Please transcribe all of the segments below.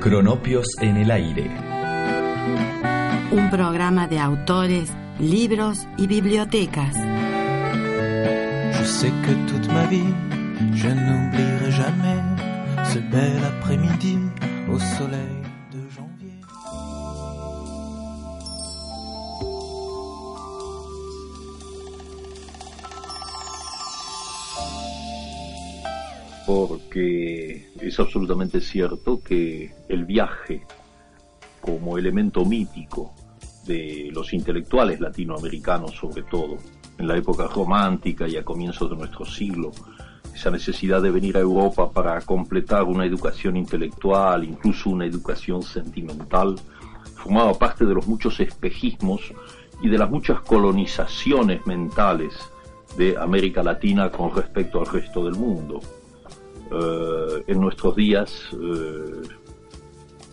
Cronopios en el aire. Un programa de autores, libros y bibliotecas. Je sais que toute ma vie, je n'oublierai jamais ce bel après-midi au soleil porque es absolutamente cierto que el viaje como elemento mítico de los intelectuales latinoamericanos sobre todo, en la época romántica y a comienzos de nuestro siglo, esa necesidad de venir a Europa para completar una educación intelectual, incluso una educación sentimental, formaba parte de los muchos espejismos y de las muchas colonizaciones mentales de América Latina con respecto al resto del mundo. Eh, en nuestros días eh,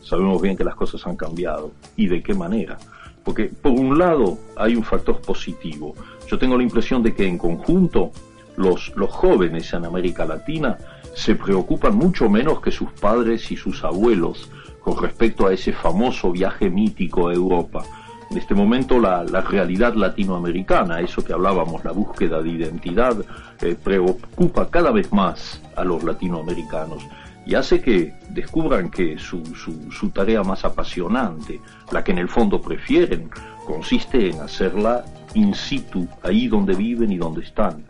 sabemos bien que las cosas han cambiado. ¿Y de qué manera? Porque por un lado hay un factor positivo. Yo tengo la impresión de que en conjunto los, los jóvenes en América Latina se preocupan mucho menos que sus padres y sus abuelos con respecto a ese famoso viaje mítico a Europa. En este momento la, la realidad latinoamericana, eso que hablábamos, la búsqueda de identidad, eh, preocupa cada vez más a los latinoamericanos y hace que descubran que su, su, su tarea más apasionante, la que en el fondo prefieren, consiste en hacerla in situ, ahí donde viven y donde están.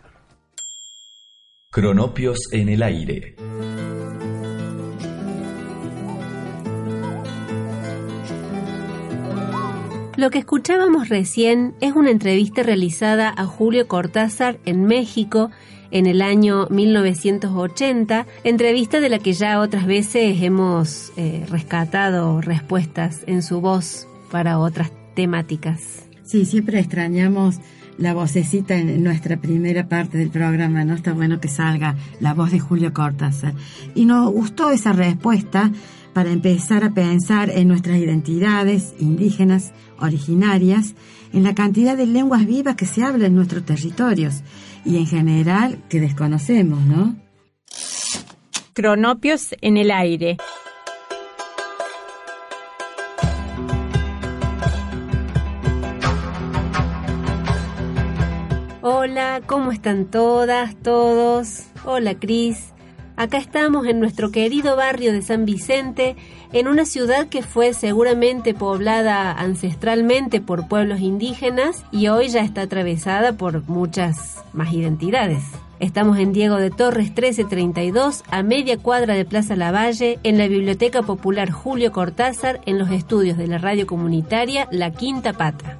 Cronopios en el aire. Lo que escuchábamos recién es una entrevista realizada a Julio Cortázar en México en el año 1980, entrevista de la que ya otras veces hemos eh, rescatado respuestas en su voz para otras temáticas. Sí, siempre extrañamos la vocecita en nuestra primera parte del programa, ¿no? Está bueno que salga la voz de Julio Cortázar. Y nos gustó esa respuesta para empezar a pensar en nuestras identidades indígenas originarias, en la cantidad de lenguas vivas que se hablan en nuestros territorios y en general que desconocemos, ¿no? Cronopios en el aire. Hola, ¿cómo están todas, todos? Hola, Cris. Acá estamos en nuestro querido barrio de San Vicente, en una ciudad que fue seguramente poblada ancestralmente por pueblos indígenas y hoy ya está atravesada por muchas más identidades. Estamos en Diego de Torres 1332, a media cuadra de Plaza Lavalle, en la Biblioteca Popular Julio Cortázar, en los estudios de la radio comunitaria La Quinta Pata.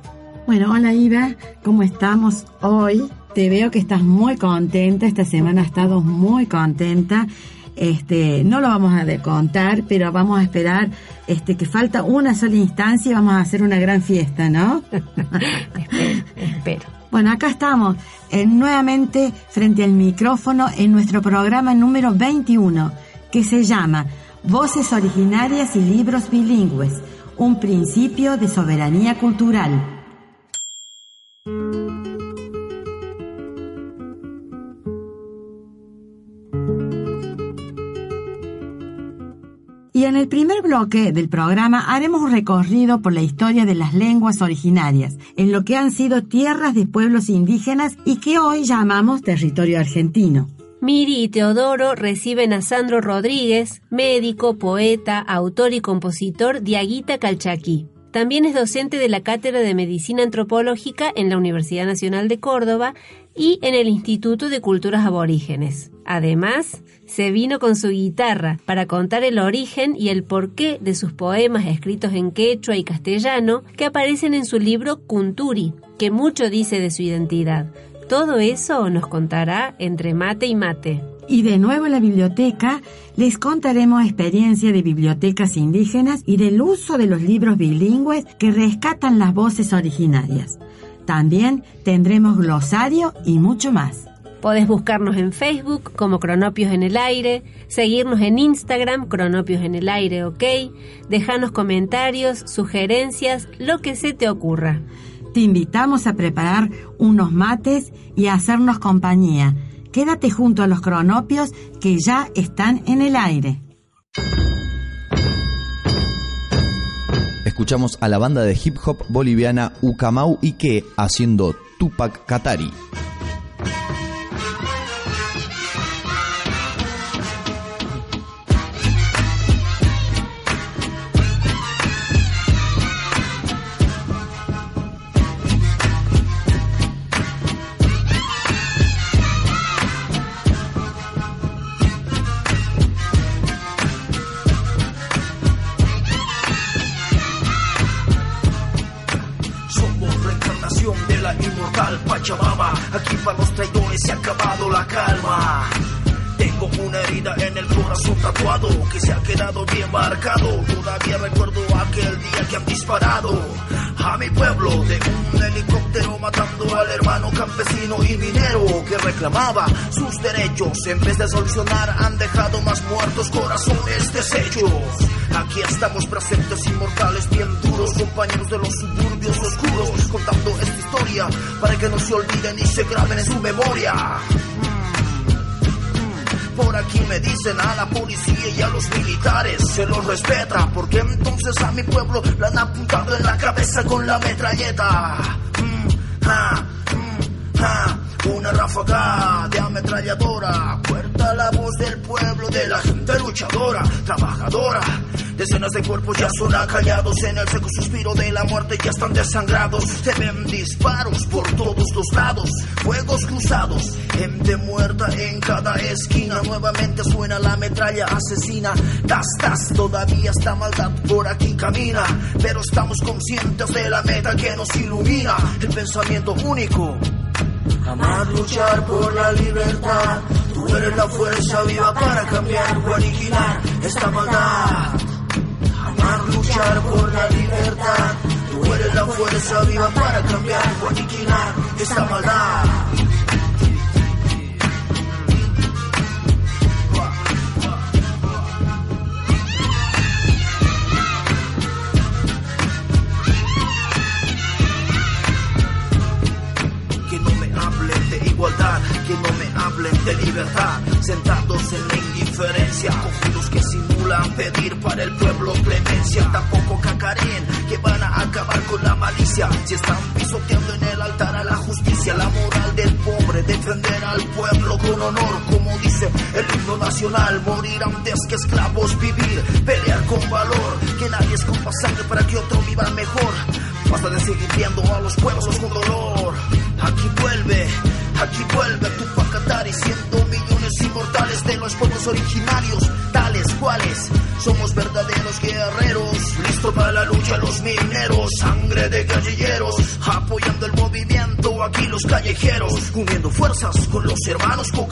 Bueno, hola Iva, ¿cómo estamos hoy? Te veo que estás muy contenta, esta semana has estado muy contenta. Este, no lo vamos a contar, pero vamos a esperar este que falta una sola instancia y vamos a hacer una gran fiesta, ¿no? espero, espero. Bueno, acá estamos eh, nuevamente frente al micrófono en nuestro programa número 21, que se llama Voces originarias y libros bilingües, un principio de soberanía cultural. En el primer bloque del programa haremos un recorrido por la historia de las lenguas originarias, en lo que han sido tierras de pueblos indígenas y que hoy llamamos territorio argentino. Miri y Teodoro reciben a Sandro Rodríguez, médico, poeta, autor y compositor de Aguita Calchaquí. También es docente de la Cátedra de Medicina Antropológica en la Universidad Nacional de Córdoba y en el Instituto de Culturas Aborígenes. Además, se vino con su guitarra para contar el origen y el porqué de sus poemas escritos en quechua y castellano que aparecen en su libro Kunturi, que mucho dice de su identidad. Todo eso nos contará entre mate y mate. Y de nuevo en la biblioteca les contaremos experiencia de bibliotecas indígenas y del uso de los libros bilingües que rescatan las voces originarias. También tendremos glosario y mucho más. Podés buscarnos en Facebook como Cronopios en el Aire, seguirnos en Instagram, Cronopios en el Aire, ok, dejarnos comentarios, sugerencias, lo que se te ocurra. Te invitamos a preparar unos mates y a hacernos compañía. Quédate junto a los cronopios que ya están en el aire. Escuchamos a la banda de hip hop boliviana Ucamau Ike haciendo Tupac Katari. Sus derechos. En vez de solucionar han dejado más muertos corazones deshechos. Aquí estamos presentes inmortales, bien duros, compañeros de los suburbios oscuros, contando esta historia para que no se olviden y se graben en su memoria. Por aquí me dicen a la policía y a los militares se los respeta, porque entonces a mi pueblo la han apuntado en la cabeza con la metralleta. Mm. Una ráfaga de ametralladora, puerta la voz del pueblo, de la gente luchadora, trabajadora. Decenas de cuerpos ya son acallados en el seco suspiro de la muerte, ya están desangrados. Se ven disparos por todos los lados, fuegos cruzados, gente muerta en cada esquina. Nuevamente suena la metralla asesina. Tas, tas, todavía esta maldad por aquí camina, pero estamos conscientes de la meta que nos ilumina. El pensamiento único. Amar, luchar por la libertad. Tú eres la fuerza viva para cambiar o originar esta maldad. Amar, luchar por la libertad. Tú eres la fuerza viva para cambiar o originar esta maldad. Que no me hablen de libertad, sentados en la indiferencia, conjuntos que simulan pedir para el pueblo clemencia, tampoco cacaren que van a acabar con la malicia, si están pisoteando en el altar a la justicia, la moral del pobre, defender al pueblo con honor, como dice el himno nacional, morir antes que esclavos vivir, pelear con valor, que nadie es sangre para que otro viva mejor, basta de seguir viendo a los pueblos con dolor. Aquí vuelve, aquí vuelve tu Katari, siendo millones inmortales de los pueblos originarios, tales cuales somos verdaderos guerreros, listos para la lucha los mineros, sangre de guerrilleros, apoyando el movimiento aquí los callejeros, uniendo fuerzas con los hermanos po.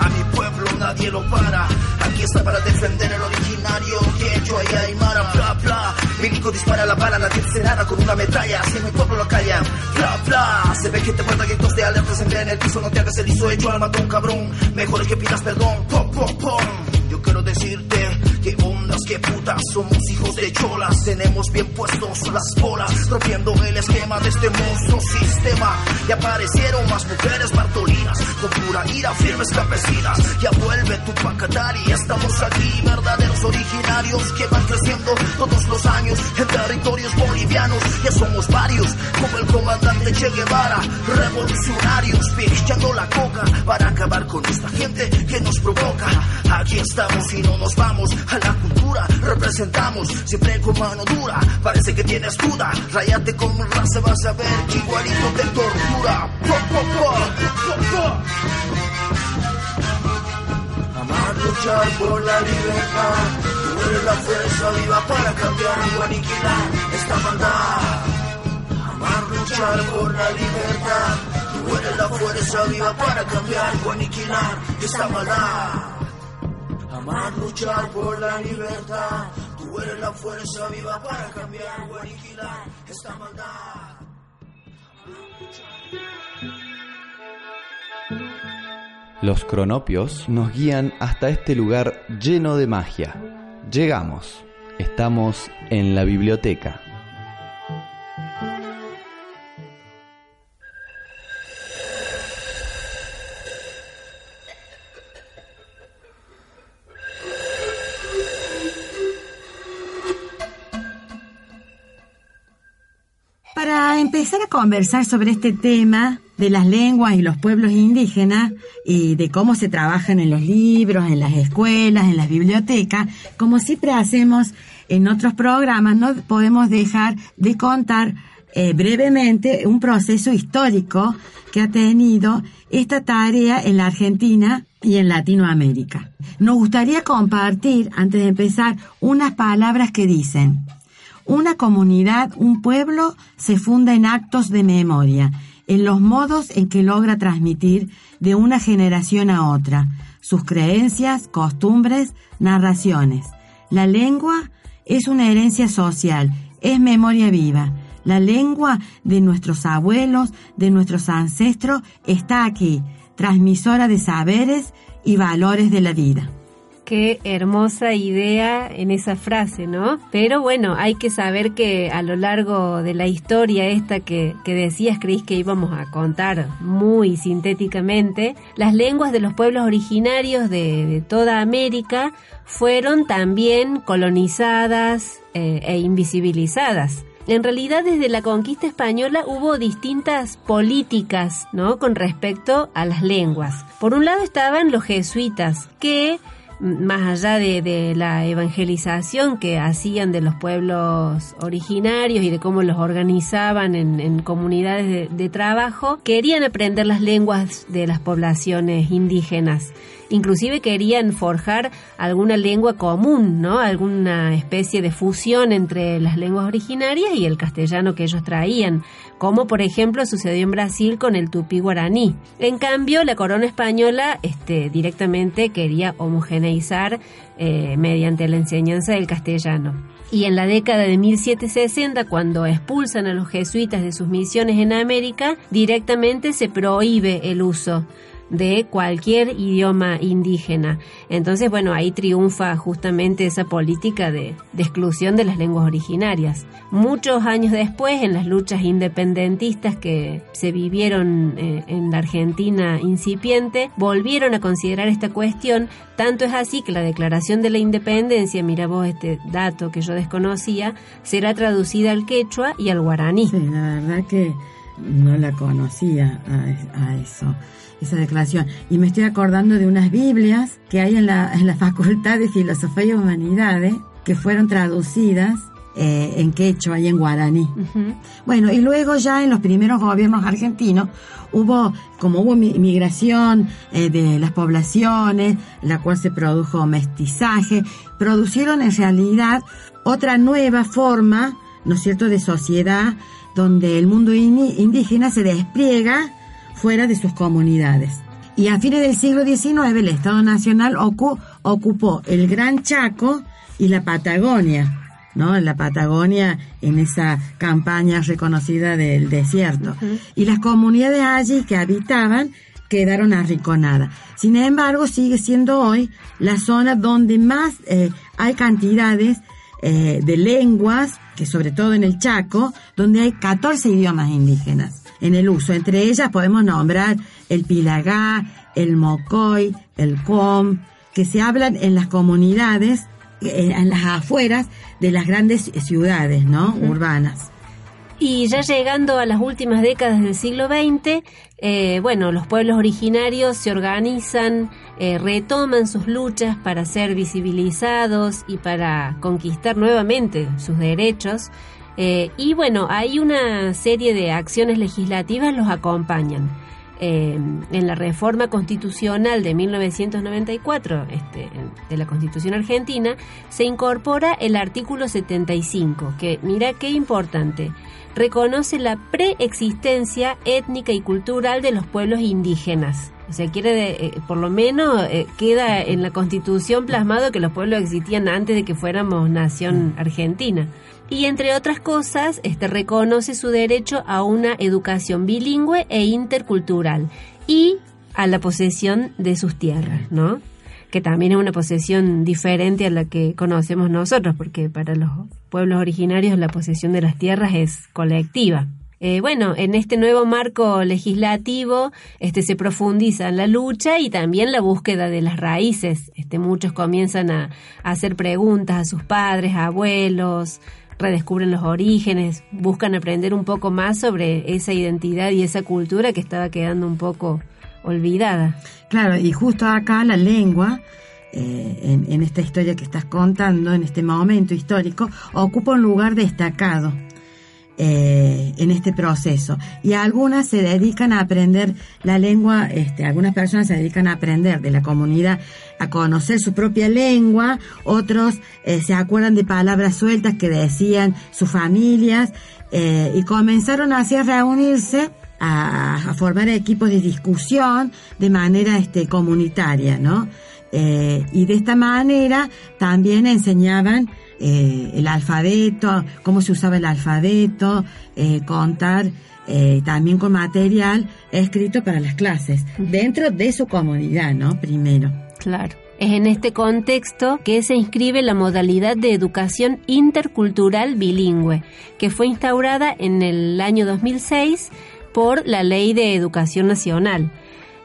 A mi pueblo nadie lo para. Está para defender el originario. Que yo y Aymara, bla bla. Milico dispara la bala, nadie dice nada con una metralla. Si mi pueblo lo callan, bla bla. Se ve que te falta gritos de alerta, se en el piso. No te hagas el hizo hecho al matón, cabrón. Mejor es que pidas perdón. Pom, pom, pom. Yo quiero decirte que ondas, que putas, somos hijos de cholas. Tenemos bien puestos las bolas, rompiendo el esquema de este monstruo sistema. Y aparecieron más mujeres bartolinas, con pura ira, firmes campesinas. Ya vuelve tu Pacatari, estamos aquí, verdaderos originarios que van creciendo todos los años en territorios bolivianos. Ya somos varios, como el comandante Che Guevara, revolucionarios, pichando la coca para acabar con esta gente que nos provoca. Aquí estamos y no nos vamos a la cultura, representamos, siempre con mano dura. Parece que tienes duda, rayate como con raza, vas a ver que igualito te tortura. Po, po, po, Amar, luchar por la libertad, tú eres la fuerza viva para cambiar o aniquilar esta maldad. Amar, luchar por la libertad, tú eres la fuerza viva para cambiar o aniquilar esta maldad. Amar, luchar por la libertad. Tú eres la fuerza viva para cambiar o aniquilar esta maldad. Los cronopios nos guían hasta este lugar lleno de magia. Llegamos. Estamos en la biblioteca. Empezar a conversar sobre este tema de las lenguas y los pueblos indígenas y de cómo se trabajan en los libros, en las escuelas, en las bibliotecas, como siempre hacemos en otros programas, no podemos dejar de contar eh, brevemente un proceso histórico que ha tenido esta tarea en la Argentina y en Latinoamérica. Nos gustaría compartir, antes de empezar, unas palabras que dicen, una comunidad, un pueblo, se funda en actos de memoria, en los modos en que logra transmitir de una generación a otra sus creencias, costumbres, narraciones. La lengua es una herencia social, es memoria viva. La lengua de nuestros abuelos, de nuestros ancestros, está aquí, transmisora de saberes y valores de la vida. Qué hermosa idea en esa frase, ¿no? Pero bueno, hay que saber que a lo largo de la historia esta que, que decías, creí que íbamos a contar muy sintéticamente, las lenguas de los pueblos originarios de, de toda América fueron también colonizadas eh, e invisibilizadas. En realidad, desde la conquista española hubo distintas políticas, ¿no? Con respecto a las lenguas. Por un lado estaban los jesuitas, que más allá de, de, la evangelización que hacían de los pueblos originarios y de cómo los organizaban en, en comunidades de, de, trabajo, querían aprender las lenguas de las poblaciones indígenas. Inclusive querían forjar alguna lengua común, ¿no? Alguna especie de fusión entre las lenguas originarias y el castellano que ellos traían, como por ejemplo sucedió en Brasil con el tupí guaraní. En cambio, la corona española este, directamente quería homogeneizar eh, mediante la enseñanza del castellano. Y en la década de 1760, cuando expulsan a los jesuitas de sus misiones en América, directamente se prohíbe el uso de cualquier idioma indígena. Entonces, bueno, ahí triunfa justamente esa política de, de, exclusión de las lenguas originarias. Muchos años después, en las luchas independentistas que se vivieron eh, en la Argentina incipiente, volvieron a considerar esta cuestión. Tanto es así que la Declaración de la Independencia, mira vos este dato que yo desconocía, será traducida al quechua y al guaraní. Sí, la verdad que no la conocía a, a eso esa declaración. Y me estoy acordando de unas Biblias que hay en la, en la Facultad de Filosofía y Humanidades que fueron traducidas eh, en quechua y en guaraní. Uh -huh. Bueno, y luego ya en los primeros gobiernos argentinos hubo, como hubo migración eh, de las poblaciones, la cual se produjo mestizaje, producieron en realidad otra nueva forma, ¿no es cierto?, de sociedad donde el mundo indígena se despliega fuera de sus comunidades. Y a fines del siglo XIX el Estado Nacional ocu ocupó el Gran Chaco y la Patagonia, ¿no? La Patagonia en esa campaña reconocida del desierto. Uh -huh. Y las comunidades allí que habitaban quedaron arrinconadas. Sin embargo, sigue siendo hoy la zona donde más eh, hay cantidades eh, de lenguas, que sobre todo en el Chaco, donde hay 14 idiomas indígenas en el uso. Entre ellas podemos nombrar el pilagá, el mocoy, el com, que se hablan en las comunidades, en las afueras de las grandes ciudades, ¿no? Uh -huh. Urbanas. Y ya llegando a las últimas décadas del siglo XX, eh, bueno, los pueblos originarios se organizan, eh, retoman sus luchas para ser visibilizados y para conquistar nuevamente sus derechos. Eh, y bueno, hay una serie de acciones legislativas los acompañan. en la reforma constitucional de 1994 este, de la Constitución Argentina, se incorpora el artículo 75, que mira qué importante, reconoce la preexistencia étnica y cultural de los pueblos indígenas. O sea, quiere, eh, por lo menos eh, queda en la Constitución plasmado que los pueblos existían antes de que fuéramos nación argentina y entre otras cosas este, reconoce su derecho a una educación bilingüe e intercultural y a la posesión de sus tierras, ¿no? que también es una posesión diferente a la que conocemos nosotros, porque para los pueblos originarios la posesión de las tierras es colectiva. Eh, bueno, en este nuevo marco legislativo este, se profundiza en la lucha y también la búsqueda de las raíces. Este, muchos comienzan a, a hacer preguntas a sus padres, abuelos, redescubren los orígenes, buscan aprender un poco más sobre esa identidad y esa cultura que estaba quedando un poco olvidada. Claro, y justo acá la lengua, eh, en, esta historia que estás contando, en este momento histórico, ocupa un lugar destacado eh, en este proceso. Y algunas se dedican a aprender la lengua, este, algunas personas se dedican a aprender de la comunidad, a conocer su propia lengua, otros eh, se acuerdan de palabras sueltas que decían sus familias y comenzaron así a reunirse. A, a, formar equipos de discusión de manera este, comunitaria, ¿no? Eh, y de esta manera también enseñaban eh, el alfabeto, cómo se usaba el alfabeto, eh, contar también con material escrito para las clases, dentro de su comunidad, ¿no? Primero. Claro. Es en este contexto que se inscribe la modalidad de educación intercultural bilingüe, que fue instaurada en el año 2006 por la Ley de Educación Nacional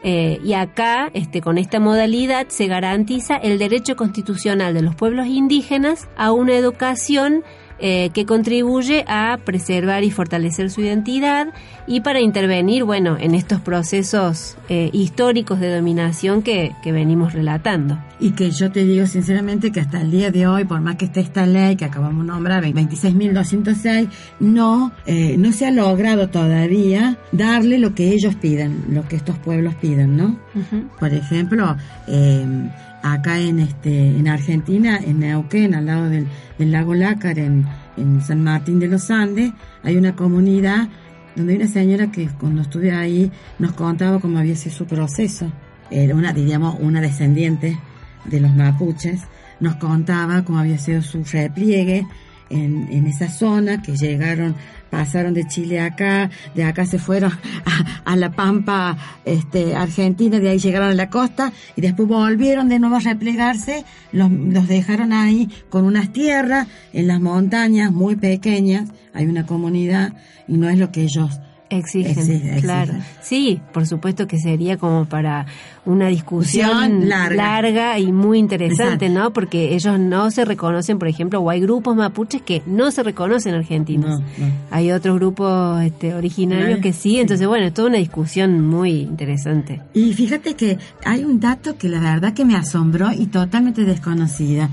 eh, y acá, este, con esta modalidad, se garantiza el derecho constitucional de los pueblos indígenas a una educación eh, que contribuye a preservar y fortalecer su identidad y para intervenir, bueno, en estos procesos eh, históricos de dominación que, que, venimos relatando. Y que yo te digo sinceramente que hasta el día de hoy, por más que esté esta ley que acabamos de nombrar, 26.206, no, eh, no se ha logrado todavía darle lo que ellos piden, lo que estos pueblos piden, ¿no? Uh -huh. Por ejemplo, eh, acá en este en Argentina, en Neuquén, al lado del, del lago Lácar, en, en, San Martín de los Andes, hay una comunidad donde hay una señora que cuando estuve ahí nos contaba cómo había sido su proceso. Era una, diríamos, una descendiente de los mapuches. Nos contaba cómo había sido su repliegue en, en esa zona, que llegaron pasaron de Chile acá, de acá se fueron a, a, la Pampa este, Argentina, de ahí llegaron a la costa y después volvieron de nuevo a replegarse, los, los dejaron ahí con unas tierras en las montañas muy pequeñas, hay una comunidad y no es lo que ellos Exigen, exigen, claro. Sí, por supuesto que sería como para una discusión larga. larga. y muy interesante, Exacto. ¿no? Porque ellos no se reconocen, por ejemplo, o hay grupos mapuches que no se reconocen argentinos. No, no. Hay otros grupos este, originarios no, que sí, entonces bueno, es toda una discusión muy interesante. Y fíjate que hay un dato que la verdad que me asombró y totalmente desconocida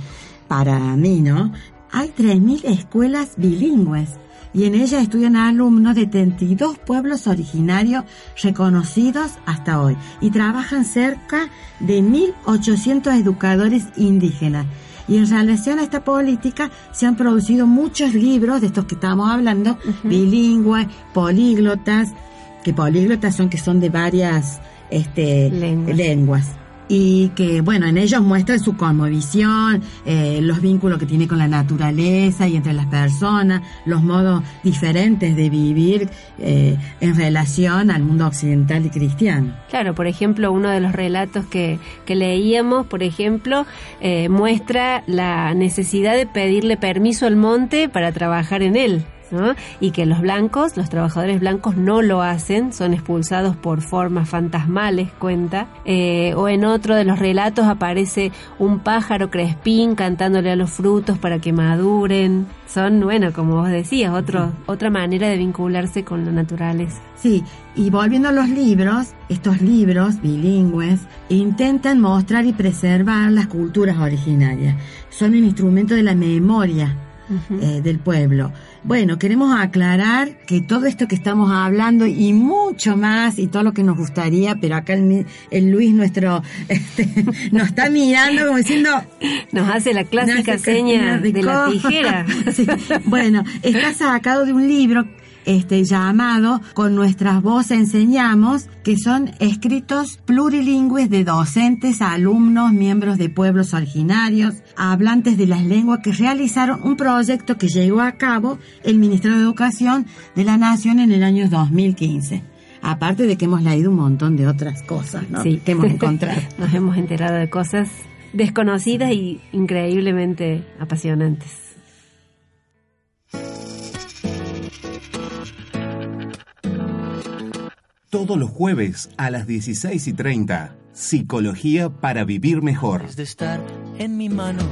para mí, ¿no? Hay 3.000 escuelas bilingües y en ella estudian alumnos de 32 pueblos originarios reconocidos hasta hoy y trabajan cerca de 1.800 educadores indígenas. Y en relación a esta política se han producido muchos libros de estos que estamos hablando, uh -huh. bilingües, políglotas, que políglotas son que son de varias este, lenguas. lenguas y que bueno en ellos muestran su cosmovisión eh, los vínculos que tiene con la naturaleza y entre las personas los modos diferentes de vivir eh, en relación al mundo occidental y cristiano. Claro por ejemplo uno de los relatos que, que leíamos por ejemplo eh, muestra la necesidad de pedirle permiso al monte para trabajar en él ¿no? y que los blancos, los trabajadores blancos no lo hacen, son expulsados por formas fantasmales, cuenta. Eh, o en otro de los relatos aparece un pájaro crespín cantándole a los frutos para que maduren. Son, bueno, como vos decías, otro, otra manera de vincularse con la naturaleza. Sí, y volviendo a los libros, estos libros bilingües intentan mostrar y preservar las culturas originarias. Son un instrumento de la memoria eh, del pueblo. Bueno, queremos aclarar que todo esto que estamos hablando y mucho más y todo lo que nos gustaría, pero acá el, el Luis nuestro este, nos está mirando como diciendo... Nos hace la clásica seña de, la tijera. Bueno, está sacado de un libro este, llamado Con nuestras voces enseñamos, que son escritos plurilingües de docentes, alumnos, miembros de pueblos originarios, hablantes de las lenguas que realizaron un proyecto que llegó a cabo el Ministerio de Educación de la Nación en el año 2015. Aparte de que hemos leído un montón de otras cosas ¿no? sí. que hemos encontrado. Nos hemos enterado de cosas desconocidas y increíblemente apasionantes. Todos los jueves a las 16 y 30. Psicología para vivir mejor. de estar en mi mano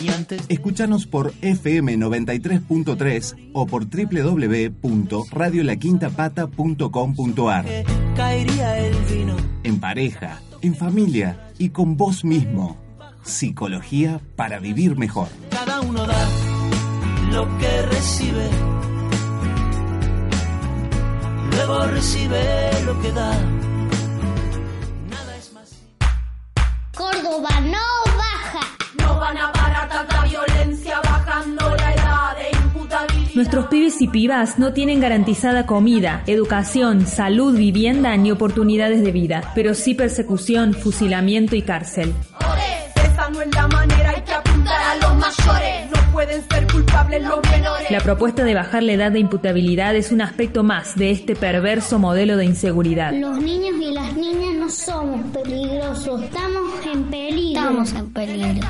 y antes Escúchanos por FM 93.3 o por www.radiolaquintapata.com.ar. que caería el vino. En pareja, en familia y con vos mismo. Psicología para vivir mejor. Cada uno da lo que recibe. Recibe lo que da. Nada es más. Córdoba no baja. No van a parar tanta violencia bajando la edad de imputabilidad. Nuestros pibes y pibas no tienen garantizada comida, educación, salud, vivienda ni oportunidades de vida, pero sí persecución, fusilamiento y cárcel. Culpables los menores. La propuesta de bajar la edad de imputabilidad es un aspecto más de este perverso modelo de inseguridad. Los niños y las niñas no somos peligrosos. Estamos en peligro. Estamos en peligro.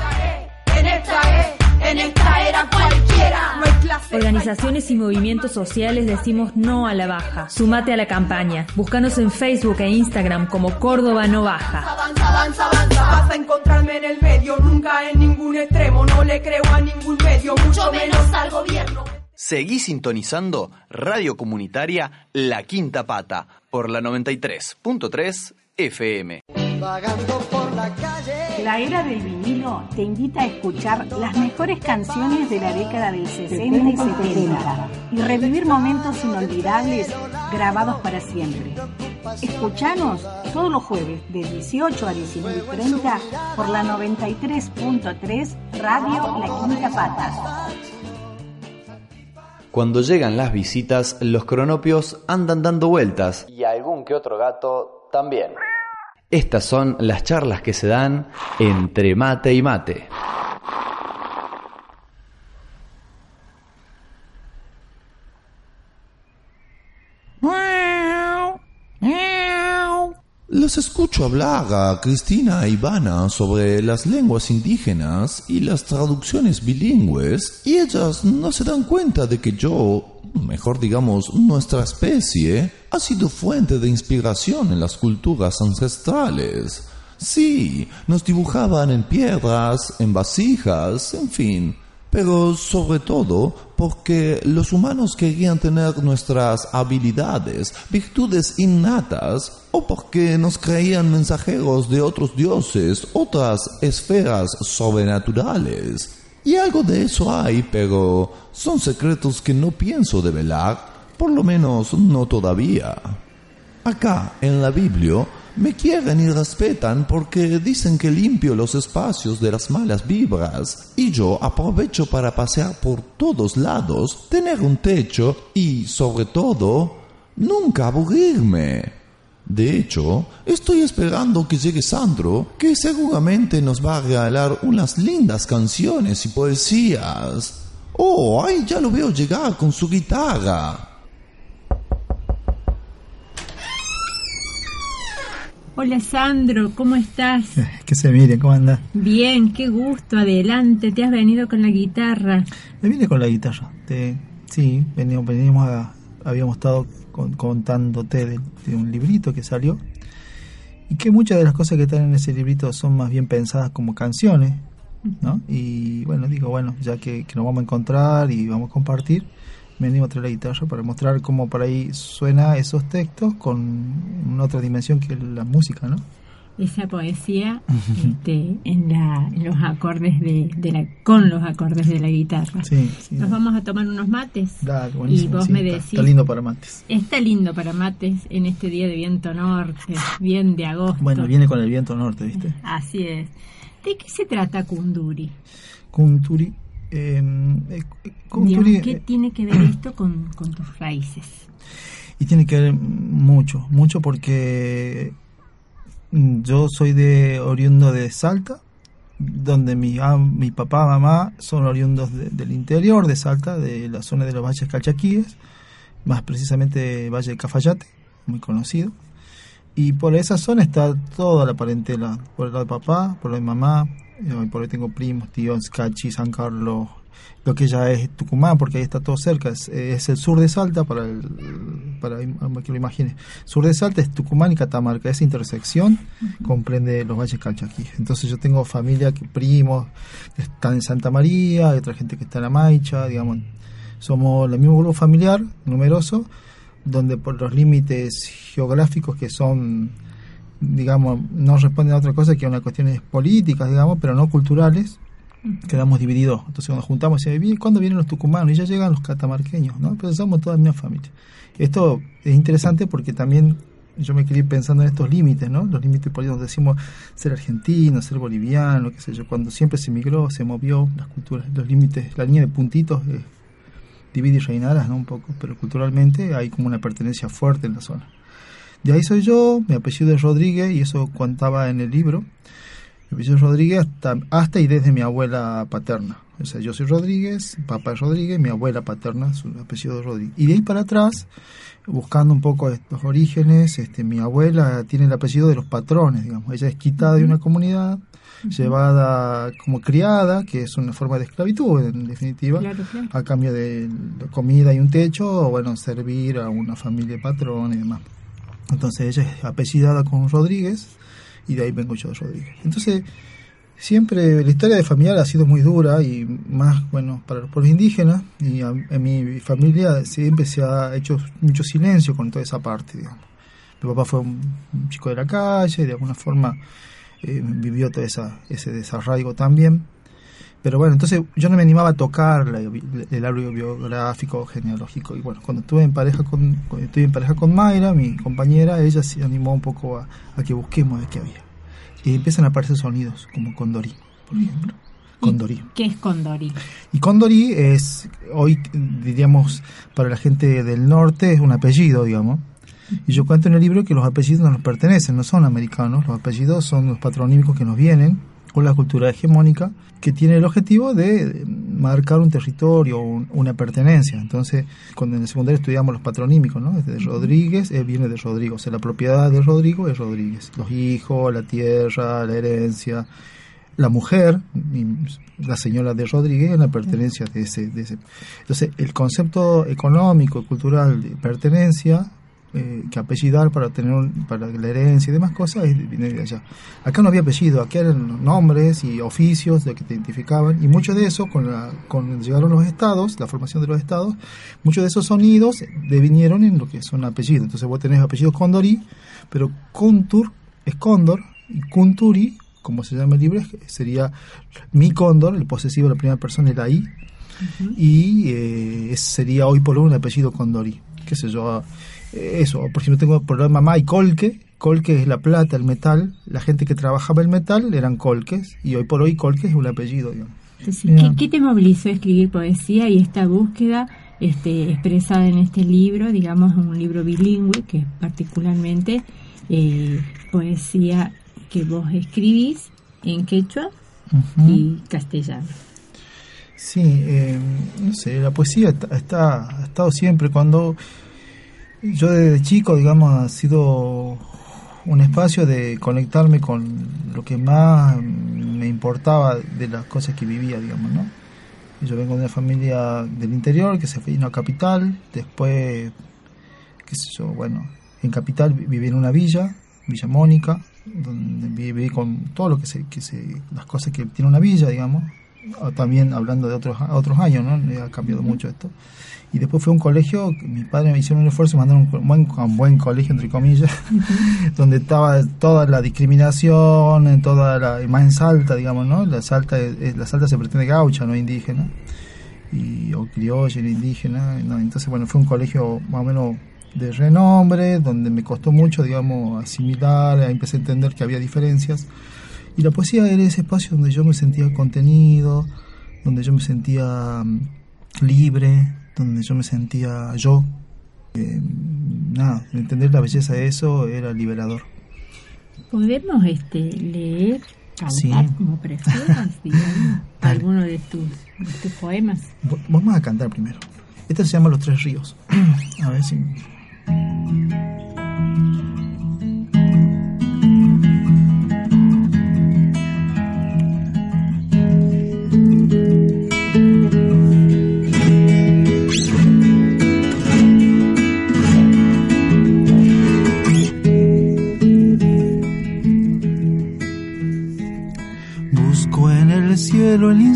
En esta era, en esta era cualquiera. No hay clase. Organizaciones y movimientos sociales decimos no a la baja. Sumate a la campaña. Búscanos en Facebook e Instagram como Córdoba no baja. Avanza, avanza, avanza. Vas a encontrarme en el medio, nunca en ningún extremo. No le creo a ningún medio, mucho menos al gobierno. Seguí sintonizando Radio Comunitaria La Quinta Pata por la 93.3 FM. La era del vinilo te invita a escuchar las mejores canciones de la década del 60 y 70 y revivir momentos inolvidables grabados para siempre. Escuchanos todos los jueves de 18 a 19.30 por la 93.3 Radio La Quinta Pata. Cuando llegan las visitas, los cronopios andan dando vueltas y algún que otro gato también. Estas son las charlas que se dan entre mate y mate. Los escucho hablar a Cristina e Ivana sobre las lenguas indígenas y las traducciones bilingües y ellas no se dan cuenta de que yo, mejor digamos, nuestra especie, ha sido fuente de inspiración en las culturas ancestrales. Sí, nos dibujaban en piedras, en vasijas, en fin, pero sobre todo porque los humanos querían tener nuestras habilidades, virtudes innatas, o porque nos creían mensajeros de otros dioses, otras esferas sobrenaturales. Y algo de eso hay, pero son secretos que no pienso develar, por lo menos no todavía. Acá, en la Biblia, me quieren y respetan porque dicen que limpio los espacios de las malas vibras y yo aprovecho para pasear por todos lados, tener un techo y, sobre todo, nunca aburrirme. De hecho, estoy esperando que llegue Sandro, que seguramente nos va a regalar unas lindas canciones y poesías. Oh, ahí ya lo veo llegar con su guitarra. Hola Sandro, ¿cómo estás? Que se mire, ¿cómo anda? Bien, qué gusto, adelante, te has venido con la guitarra. Me vine con la guitarra. Te, sí, veníamos, veníamos a- habíamos estado con- contándote de, de un librito que salió y que muchas de las cosas que están en ese librito son más bien pensadas como canciones, ¿no? Y bueno, digo, bueno, ya que, que nos vamos a encontrar y vamos a compartir, me venimos a traer la guitarra para mostrar cómo por ahí suena esos textos con una otra dimensión que la música, ¿no? esa poesía este, en, la, los acordes de, de, la con los acordes de la guitarra. Sí, Nos vamos a tomar unos mates. Dale, y vos me decís. Está, lindo para mates. Está lindo para mates en este día de viento norte, bien de agosto. Bueno, viene con el viento norte, ¿viste? Así es. ¿De qué se trata Kunduri? Kunduri. Eh, Kunduri ¿Qué eh, tiene que ver esto con, con tus raíces? Y tiene que ver mucho, mucho porque yo soy de oriundo de Salta, donde mi, mi papá, mamá son oriundos del interior de Salta, de la zona de los valles calchaquíes, más precisamente Valle de Cafayate, muy conocido. Y por esa zona está toda la parentela, por el lado de papá, por el lado de mamá, y por ahí tengo primos, tíos, Cachi, San Carlos, lo que ya es Tucumán, porque ahí está todo cerca, es, es el sur de Salta, para, el, para que lo imagine. Sur de Salta es Tucumán y Catamarca, esa intersección comprende los valles calchaquíes. Entonces yo tengo familia, que primos, que están en Santa María, hay otra gente que está en La Maicha, digamos, somos el mismo grupo familiar, numeroso, donde por los límites geográficos que son digamos, no responden a otra cosa que a unas cuestiones políticas, digamos, pero no culturales, quedamos divididos. Entonces cuando juntamos, y ¿cuándo vienen los tucumanos? Y ya llegan los catamarqueños, ¿no? Pero somos toda mi familia. Esto es interesante porque también yo me quería ir pensando en estos límites, ¿no? Los límites políticos, decimos ser argentino, ser boliviano, qué sé yo, cuando siempre se migró, se movió, las culturas, los límites, la línea de puntitos eh, divide y reinarás, ¿no? Un poco, pero culturalmente hay como una pertenencia fuerte en la zona. De ahí soy yo, mi apellido es Rodríguez y eso contaba en el libro. Mi apellido es Rodríguez hasta, hasta y desde mi abuela paterna. O sea, yo soy Rodríguez, papá es Rodríguez, mi abuela paterna, su apellido es Rodríguez. Y de ahí para atrás, buscando un poco estos orígenes, este, mi abuela tiene el apellido de los patrones, digamos. Ella es quitada de una comunidad, llevada como criada, que es una forma de esclavitud en definitiva, a cambio de comida y un techo, o bueno, servir a una familia de patrones y demás. Entonces ella es apellidada con Rodríguez y de ahí vengo yo de Rodríguez. Entonces siempre la historia de familiar ha sido muy dura y más, bueno, para los pueblos indígenas y en mi familia siempre se ha hecho mucho silencio con toda esa parte, digamos. Mi papá fue un, chico de la calle, de alguna forma eh, vivió todo esa, ese desarraigo también. Pero bueno, entonces yo no me animaba a tocar el árbol biográfico, genealógico. Y bueno, cuando estuve en pareja con, estuve en pareja con Mayra, mi compañera, ella se animó un poco a, que busquemos de qué había. Y empiezan a aparecer sonidos, como condorí, por ejemplo. Condorí. ¿Qué es condorí? Y condorí es, hoy diríamos, para la gente del norte, es un apellido, digamos. Y yo cuento en el libro que los apellidos no nos pertenecen, no son americanos, los apellidos son los patronímicos que nos vienen con la cultura hegemónica que tiene el objetivo de marcar un territorio, una pertenencia. Entonces, cuando en el secundario estudiamos los patronímicos, ¿no? De Rodríguez viene de Rodrigo, o sea, la propiedad de Rodrigo es Rodríguez. Los hijos, la tierra, la herencia, la mujer, la señora de Rodríguez, es la pertenencia de ese, de ese. Entonces, el concepto económico y cultural de pertenencia eh, que apellidar para tener para la herencia y demás cosas viene de allá. Acá no había apellido, aquí eran nombres y oficios de que te identificaban y mucho de eso con la con llegaron los estados, la formación de los estados, muchos de esos sonidos devinieron en lo que son apellidos. Entonces vos tenés apellido Condori, pero Contur es Cóndor y Kunturi, como se llama el libro, sería mi Cóndor, el posesivo de la primera persona era I. Y eh, sería hoy por hoy un apellido Condori. Qué sé yo, eso, por ejemplo, tengo por mamá y colque, colque es la plata, el metal, la gente que trabajaba el metal eran colques, y hoy por hoy colque es un apellido. ¿qué, te movilizó a escribir poesía y esta búsqueda este, expresada en este libro, digamos, un libro bilingüe, que es particularmente eh, poesía que vos escribís en quechua y castellano? Sí, eh, no sé, la poesía está, ha estado siempre cuando yo desde chico, digamos, ha sido un espacio de conectarme con lo que más me importaba de las cosas que vivía, digamos, ¿no? Yo vengo de una familia del interior que se vino a Capital, después, qué sé yo, bueno, en Capital viví en una villa, Villa Mónica, donde viví con todo lo que se, que se las cosas que tiene una villa, digamos, también hablando de otros otros años, ¿no? Ha cambiado mucho esto. Y después fue un colegio, que mi padre me hicieron un esfuerzo, me mandaron un buen, un buen colegio, entre comillas, donde estaba toda la discriminación, toda la, más en Salta, digamos, ¿no? La Salta, la Salta se pretende gaucha, no indígena, y, o criolla, no indígena, ¿no? Entonces, bueno, fue un colegio más o menos de renombre, donde me costó mucho, digamos, asimilar, empecé a entender que había diferencias. Y la poesía era ese espacio donde yo me sentía contenido, donde yo me sentía mm, libre, donde yo me sentía yo. Eh, nada, entender la belleza de eso era liberador. ¿Podemos este, leer, cantar Sí. como prefieras, digamos, alguno de tus, de tus poemas? Vamos a cantar primero. Este se llama Los Tres Ríos. a ver si...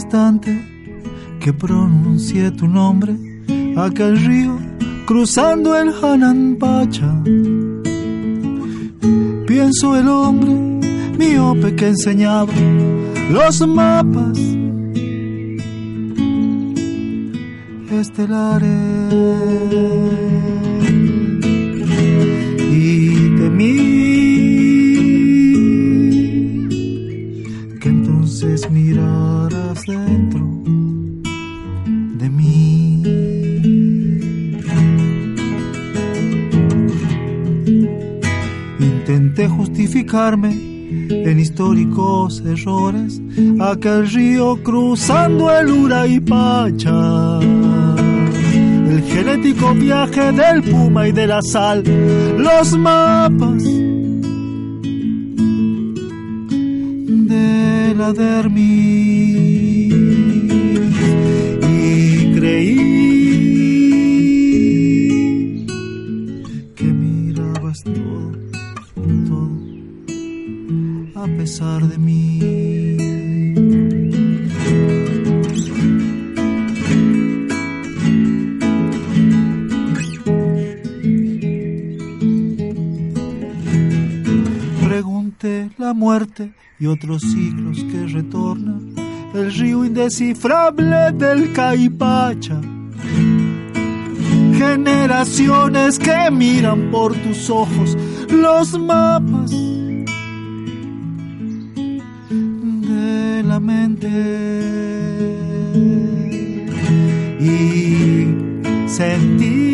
que pronuncie tu nombre, aquel río cruzando el Hananpacha. Pienso el hombre miope que enseñaba los mapas estelares y temí en históricos errores, aquel río cruzando el Uraipacha. El genético viaje del puma y de la sal, los mapas de la dermis y otros ciclos que retornan, el río indescifrable del Caipacha. Generaciones que miran por tus ojos los mapas de la mente y sentí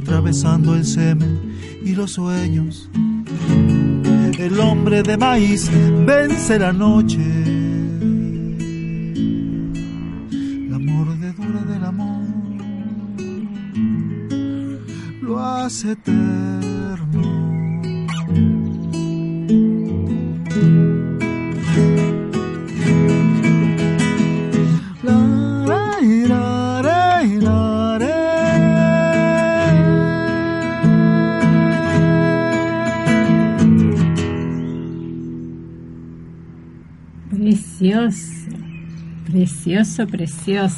atravesando el semen y los sueños. El hombre de maíz vence la noche. La mordedura del amor lo hace eterno. Precioso, precioso.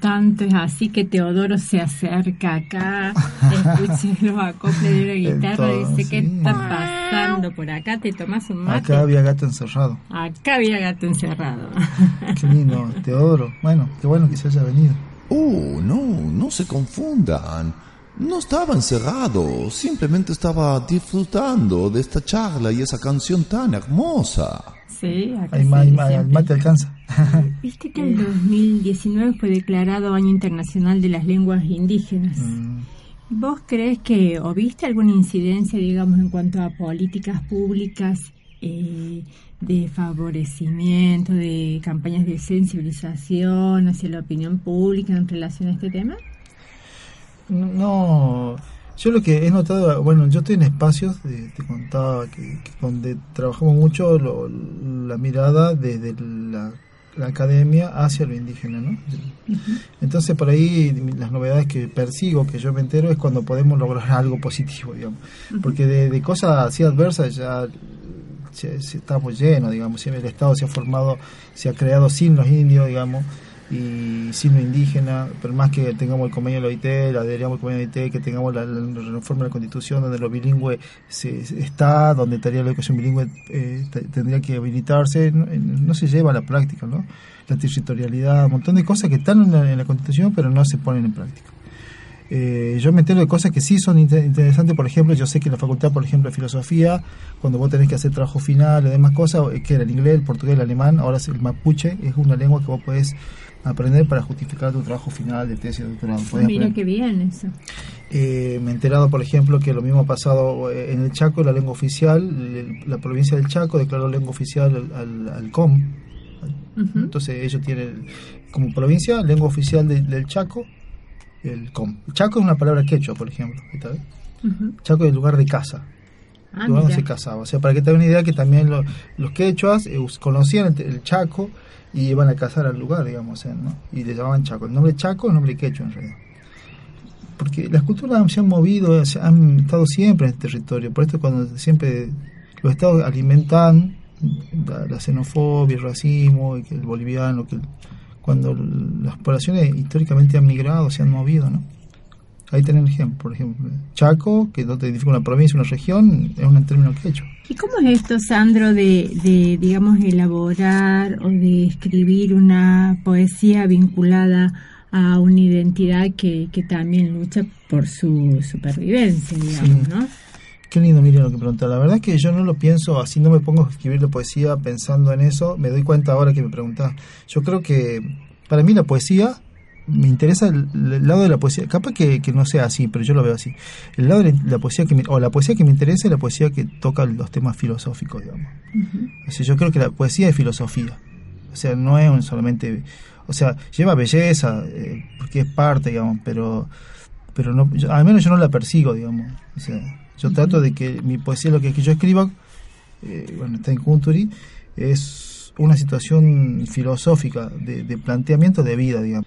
Tanto es así que Teodoro se acerca acá, escucha los acoples de la guitarra, Entonces, dice, ¿qué sí. está pasando por acá? ¿Te tomas un mate? Acá había gato encerrado. Acá había gato encerrado. Qué lindo, Teodoro. Bueno, qué bueno que se haya venido. Oh, no, no se confundan. No estaba encerrado, simplemente estaba disfrutando de esta charla y esa canción tan hermosa. Sí, acá se ma- ma- mate alcanza. Viste que el 2019 fue declarado Año Internacional de las Lenguas Indígenas. Mm. ¿Vos crees que, o viste alguna incidencia, digamos, en cuanto a políticas públicas eh, de favorecimiento, de campañas de sensibilización hacia la opinión pública en relación a este tema? No, yo lo que he notado, bueno, yo estoy en espacios, de- te contaba, que, que donde trabajamos mucho lo- la mirada desde la la academia hacia lo indígena, ¿no? Entonces por ahí las novedades que persigo, que yo me entero, es cuando podemos lograr algo positivo, digamos. Porque de, cosas así adversas ya estamos llenos, digamos. El Estado se ha formado, se ha creado sin los indios, digamos y signo indígena, pero más que tengamos el convenio de la OIT, la adheríamos al convenio de la OIT, que tengamos la, reforma de la Constitución donde lo bilingüe se, está, donde estaría la educación bilingüe eh, tendría que habilitarse, no, se lleva a la práctica, ¿no? La territorialidad, un montón de cosas que están en la, Constitución pero no se ponen en práctica. Eh, yo me entero de cosas que sí son interesantes, por ejemplo, yo sé que en la facultad, por ejemplo, de filosofía, cuando vos tenés que hacer trabajo final y demás cosas, eh, que era el inglés, el portugués, el alemán, ahora es el mapuche, es una lengua que vos podés aprender para justificar tu trabajo final de tesis de doctorado. Mira qué bien eso. Eh, me he enterado, por ejemplo, que lo mismo ha pasado eh, en el Chaco, la lengua oficial, la provincia del Chaco declaró lengua oficial al, COM. Entonces ellos tienen como provincia lengua oficial del Chaco, el COM. Chaco es una palabra quechua, por ejemplo. Chaco es el lugar de casa. Ah, lugar donde se casaba. O sea, para que te una idea que también los quechuas eh, conocían el Chaco y iban a cazar al lugar, digamos, ¿no? y le llamaban Chaco. El nombre Chaco el nombre quechua en realidad. Porque las culturas se han movido, se han estado siempre en este territorio, por esto cuando siempre los estados alimentan la, xenofobia, el racismo, el boliviano, que cuando las poblaciones históricamente han migrado, se han movido, ¿no? Ahí tienen ejemplo, por ejemplo, Chaco, que no te identifica una provincia, una región, es un término quechua. ¿Y cómo es esto, Sandro, de, de, digamos, elaborar o de escribir una poesía vinculada a una identidad que, que también lucha por su supervivencia, digamos, ¿no? Qué lindo, Miriam, lo que preguntó. La verdad es que yo no lo pienso así, no me pongo a escribir la poesía pensando en eso. Me doy cuenta ahora que me preguntás. Yo creo que para mí la poesía me interesa el, lado de la poesía, capaz que, no sea así, pero yo lo veo así. El lado de la poesía que me, o la poesía que me interesa es la poesía que toca los temas filosóficos, digamos. yo creo que la poesía es filosofía. O sea, no es solamente, o sea, lleva belleza, eh, porque es parte, digamos, pero pero no, al menos yo no la persigo, digamos. O sea, yo trato de que mi poesía, lo que, que yo escriba, eh, bueno, está en Kunturi, es una situación filosófica, de, de planteamiento de vida, digamos.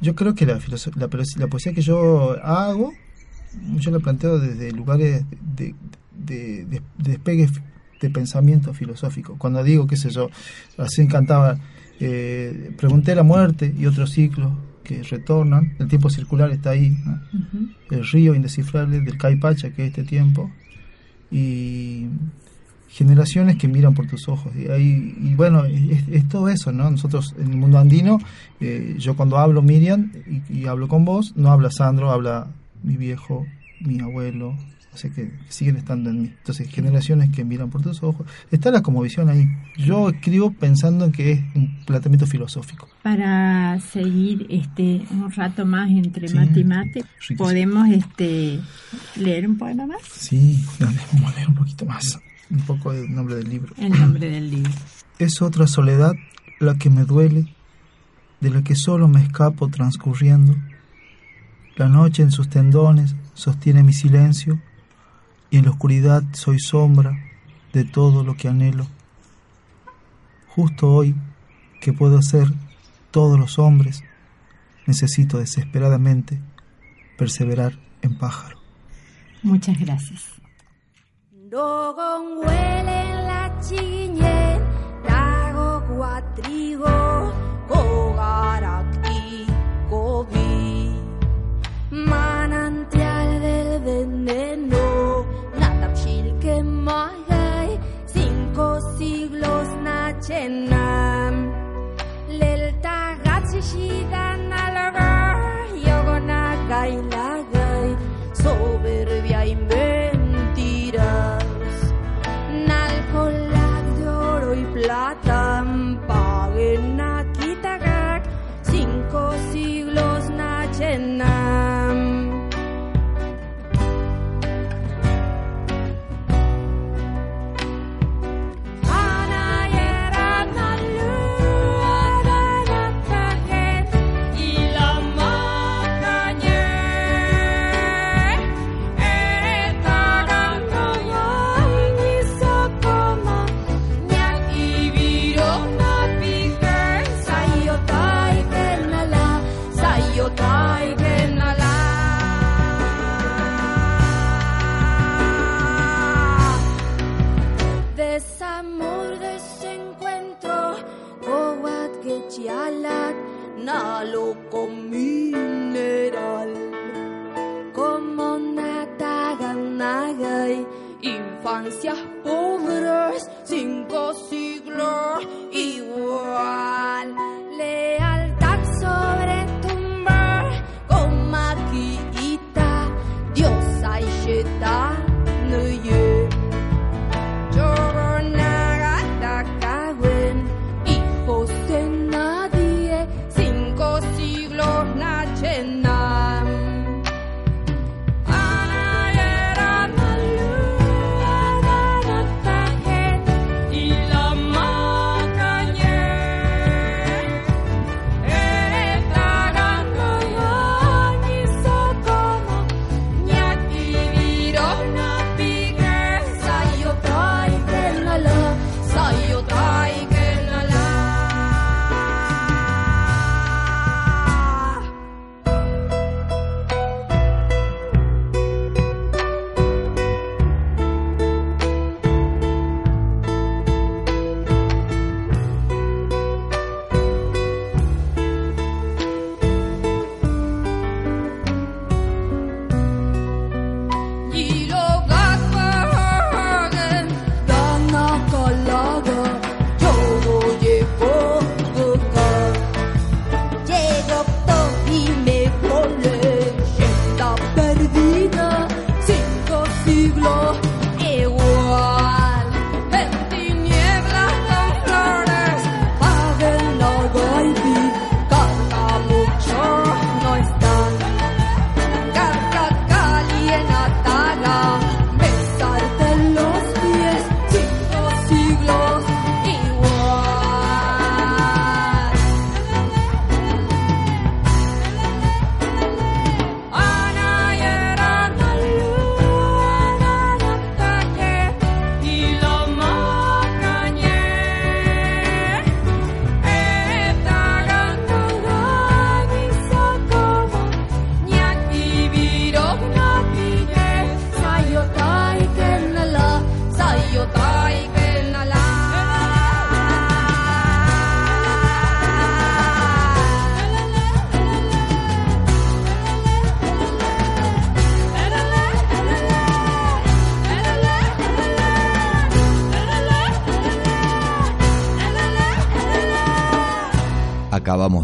Yo creo que la, la, la, poesía que yo hago, yo la planteo desde lugares de, de, de, despegue de pensamiento filosófico. Cuando digo, qué sé yo, así encantaba, eh, pregunté la muerte y otros ciclos que retornan, el tiempo circular está ahí, el río indescifrable del Caipacha, que es este tiempo, y generaciones que miran por tus ojos. Y, y bueno, es, todo eso, ¿no? Nosotros en el mundo andino, eh, yo cuando hablo Miriam y, hablo con vos, no habla Sandro, habla mi viejo, mi abuelo, o sea que siguen estando en mí. Entonces, generaciones que miran por tus ojos. Está la como visión ahí. Yo escribo pensando en que es un planteamiento filosófico. Para seguir este un rato más entre mate y mate, ¿podemos este leer un poema más? Sí, vamos a leer un poquito más un poco el nombre del libro. El nombre del libro. Es otra soledad la que me duele, de la que solo me escapo transcurriendo. La noche en sus tendones sostiene mi silencio y en la oscuridad soy sombra de todo lo que anhelo. Justo hoy, que puedo ser todos los hombres, necesito desesperadamente perseverar en pájaro. Muchas gracias. Dogon huelen la txiginen, dago kuatrigo, infancias pobres, cinco siglos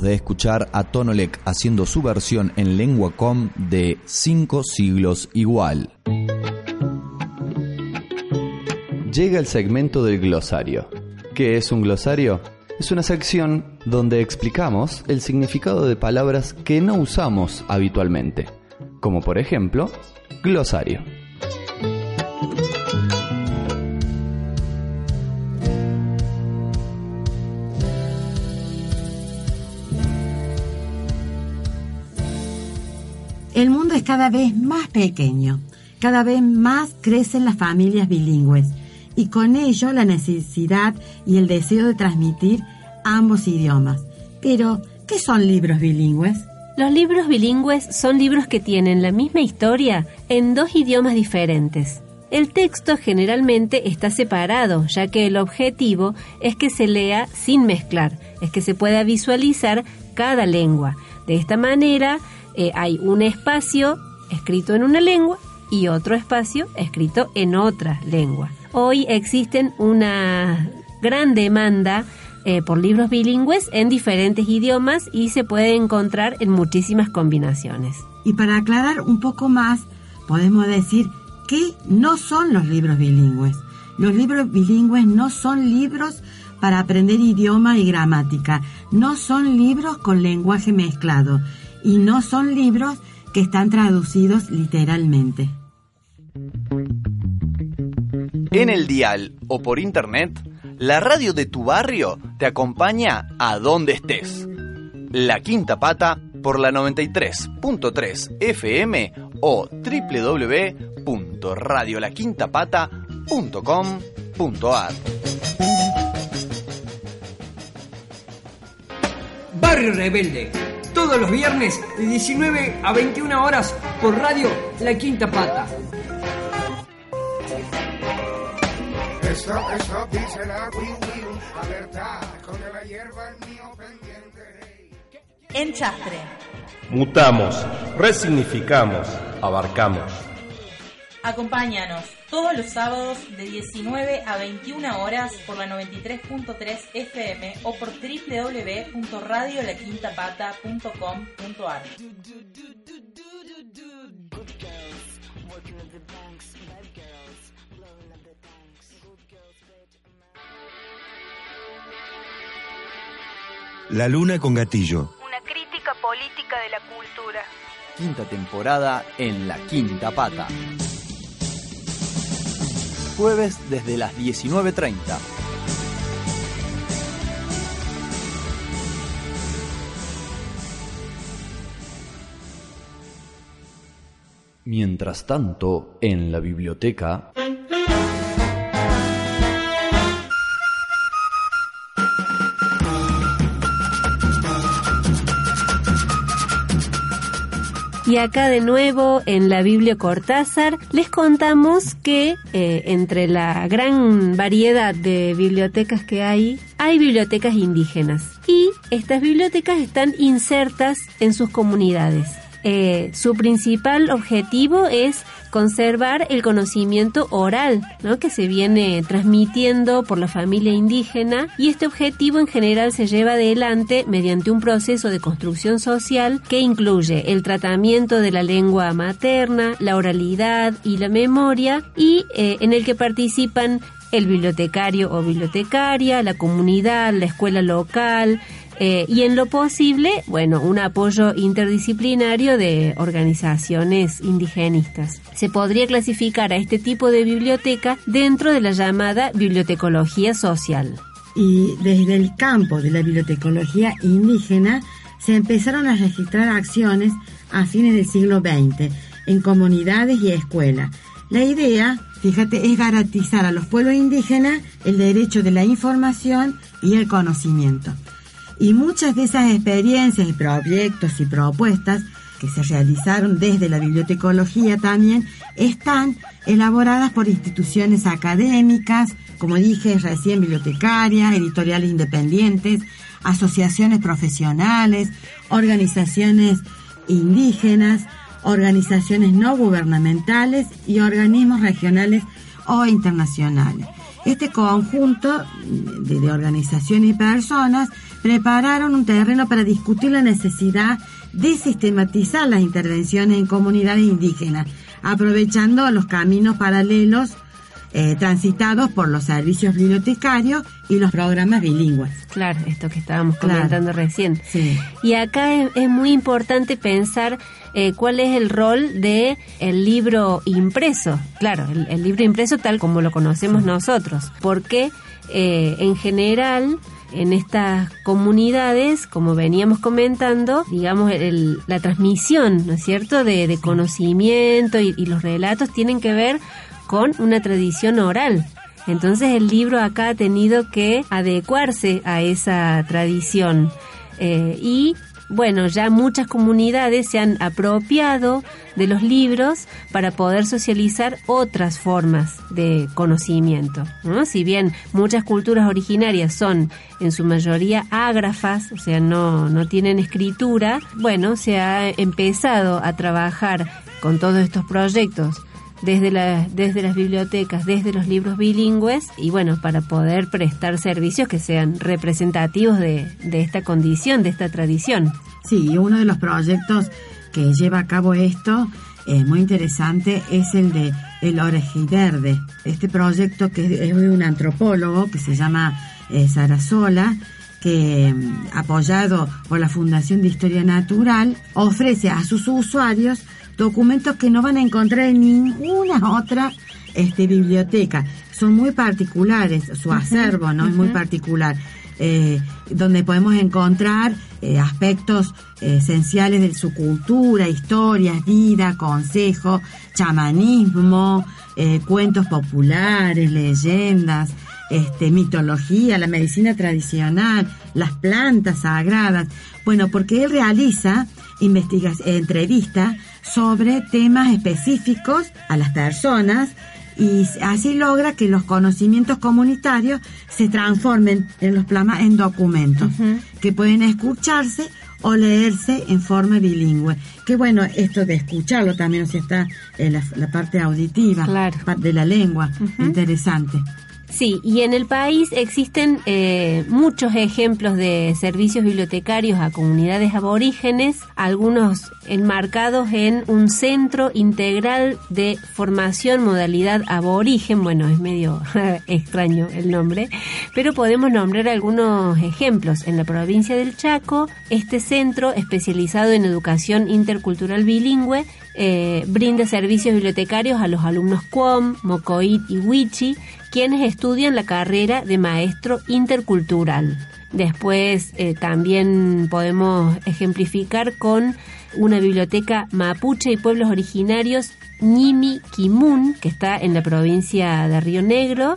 De escuchar a Tonolek haciendo su versión en lengua com de Cinco siglos igual. Llega el segmento del glosario. ¿Qué es un glosario? Es una sección donde explicamos el significado de palabras que no usamos habitualmente, como por ejemplo, glosario. El mundo es cada vez más pequeño, cada vez más crecen las familias bilingües y con ello la necesidad y el deseo de transmitir ambos idiomas. Pero, ¿qué son libros bilingües? Los libros bilingües son libros que tienen la misma historia en dos idiomas diferentes. El texto generalmente está separado, ya que el objetivo es que se lea sin mezclar, es que se pueda visualizar cada lengua. De esta manera eh, hay un espacio escrito en una lengua y otro espacio escrito en otra lengua. Hoy existen una gran demanda eh, por libros bilingües en diferentes idiomas y se puede encontrar en muchísimas combinaciones. Y para aclarar un poco más, podemos decir que no son los libros bilingües. Los libros bilingües no son libros para aprender idioma y gramática, no son libros con lenguaje mezclado y no son libros que están traducidos literalmente. En el dial o por internet, la radio de tu barrio te acompaña a donde estés. La Quinta Pata por la 93.3 FM o www.radiolaquintapata.com.ar. Barrio Rebelde, todos los viernes de 19 a 21 horas por radio La Quinta Pata. Eso, eso dice la Wii Wii, alerta, con la hierba el mío pendiente. En Chastre. Mutamos, resignificamos, abarcamos. Acompáñanos todos los sábados de 19 a 21 horas por la 93.3 FM o por www.radiolaquintapata.com.ar. La luna con gatillo. Una crítica política de la cultura. Quinta temporada en La Quinta Pata. Jueves desde las 19.30. Mientras tanto, en la biblioteca... Y acá de nuevo en la Biblia Cortázar les contamos que eh, entre la gran variedad de bibliotecas que hay, hay bibliotecas indígenas. Y estas bibliotecas están insertas en sus comunidades. Eh, su principal objetivo es conservar el conocimiento oral ¿no? que se viene transmitiendo por la familia indígena y este objetivo en general se lleva adelante mediante un proceso de construcción social que incluye el tratamiento de la lengua materna, la oralidad y la memoria y eh, en el que participan el bibliotecario o bibliotecaria, la comunidad, la escuela local, eh, y en lo posible, bueno, un apoyo interdisciplinario de organizaciones indigenistas. Se podría clasificar a este tipo de biblioteca dentro de la llamada bibliotecología social. Y desde el campo de la bibliotecología indígena se empezaron a registrar acciones a fines del siglo XX en comunidades y escuelas. La idea, fíjate, es garantizar a los pueblos indígenas el derecho de la información y el conocimiento. Y muchas de esas experiencias y proyectos y propuestas que se realizaron desde la bibliotecología también están elaboradas por instituciones académicas, como dije recién, bibliotecarias, editoriales independientes, asociaciones profesionales, organizaciones indígenas, organizaciones no gubernamentales y organismos regionales o internacionales. Este conjunto de, de organizaciones y personas prepararon un terreno para discutir la necesidad de sistematizar las intervenciones en comunidades indígenas, aprovechando los caminos paralelos eh, transitados por los servicios bibliotecarios y los programas bilingües. Claro, esto que estábamos comentando Claro. recién. Sí. Y acá es, es muy importante pensar eh, cuál es el rol de el libro impreso. Claro, el, el libro impreso tal como lo conocemos nosotros. Porque eh, en general en estas comunidades, como veníamos comentando, digamos, el- la transmisión, ¿no es cierto?, de, de conocimiento y, y los relatos tienen que ver con una tradición oral. Entonces el libro acá ha tenido que adecuarse a esa tradición. Eh, y bueno, ya muchas comunidades se han apropiado de los libros para poder socializar otras formas de conocimiento. ¿no? Si bien muchas culturas originarias son en su mayoría ágrafas, o sea, no, no tienen escritura, bueno, se ha empezado a trabajar con todos estos proyectos desde, la- desde las bibliotecas, desde los libros bilingües y bueno, para poder prestar servicios que sean representativos de, de esta condición, de esta tradición. Sí, y uno de los proyectos que lleva a cabo esto, eh, muy interesante, es el de El Orejiderde. Este proyecto que es de un antropólogo que se llama eh, Sarasola, que mm, apoyado por la Fundación de Historia Natural, ofrece a sus usuarios documentos que no van a encontrar en ninguna otra este, biblioteca. Son muy particulares, su acervo no es muy particular, eh, donde podemos encontrar eh, aspectos eh, esenciales de su cultura, historias, vida, consejo, chamanismo, eh, cuentos populares, leyendas, este, mitología, la medicina tradicional, las plantas sagradas. Bueno, porque él realiza investigas, entrevistas sobre temas específicos a las personas y así logra que los conocimientos comunitarios se transformen en los plamas en documentos que pueden escucharse o leerse en forma bilingüe. Que bueno, esto de escucharlo también, o sea, está en la, la parte auditiva de la lengua. Interesante. Sí, y en el país existen eh, muchos ejemplos de servicios bibliotecarios a comunidades aborígenes, algunos enmarcados en un centro integral de formación modalidad aborigen, bueno, es medio extraño el nombre, pero podemos nombrar algunos ejemplos. En la provincia del Chaco, este centro especializado en educación intercultural bilingüe eh, brinda servicios bibliotecarios a los alumnos QUOM, Mocoit y Wichi, quienes estudian la carrera de maestro intercultural. Después eh, también podemos ejemplificar con una biblioteca mapuche y pueblos originarios Ñimi Kimun, que está en la provincia de Río Negro,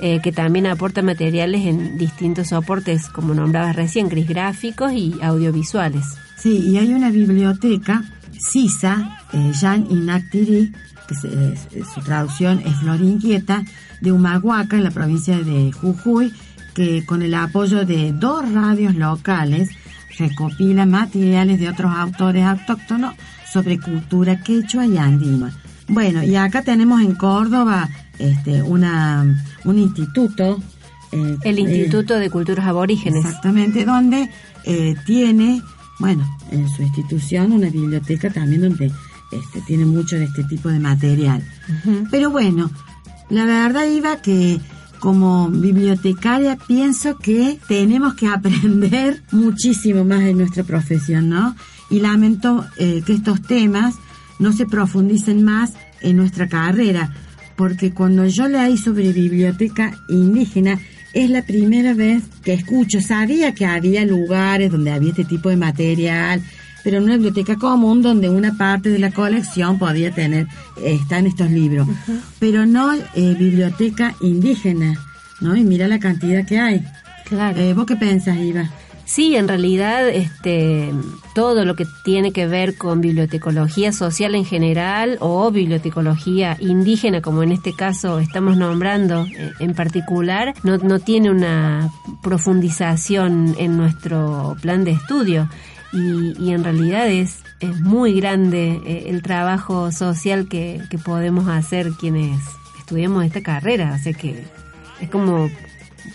eh, que también aporta materiales en distintos soportes, como nombrabas recién, Cris, gráficos y audiovisuales. Sí, y hay una biblioteca, Sisa, eh, Inactiri, que se- es- su traducción es Flor Inquieta, de Humahuaca, en la provincia de Jujuy, que con el apoyo de dos radios locales recopila materiales de otros autores autóctonos sobre cultura quechua y andina. Bueno, y acá tenemos en Córdoba este, una, un instituto. eh, El eh, Instituto de Culturas Aborígenes. Exactamente, donde eh, tiene, bueno, en su institución una biblioteca también donde este, tiene mucho de este tipo de material. Pero bueno, la verdad iba que como bibliotecaria pienso que tenemos que aprender muchísimo más en nuestra profesión, ¿no? Y lamento eh, que estos temas no se profundicen más en nuestra carrera, porque cuando yo leí sobre biblioteca indígena, es la primera vez que escucho. Sabía que había lugares donde había este tipo de material, pero en una biblioteca común donde una parte de la colección podía tener, eh, están estos libros, pero no eh, biblioteca indígena, ¿no? Y mira la cantidad que hay. Claro. Eh, ¿Vos qué pensás, Iva? Sí, en realidad, este, todo lo que tiene que ver con bibliotecología social en general o bibliotecología indígena, como en este caso estamos nombrando en particular, no, no tiene una profundización en nuestro plan de estudio. Y, y en realidad es, es muy grande eh, el trabajo social que, que podemos hacer quienes estudiamos esta carrera. O sea que es como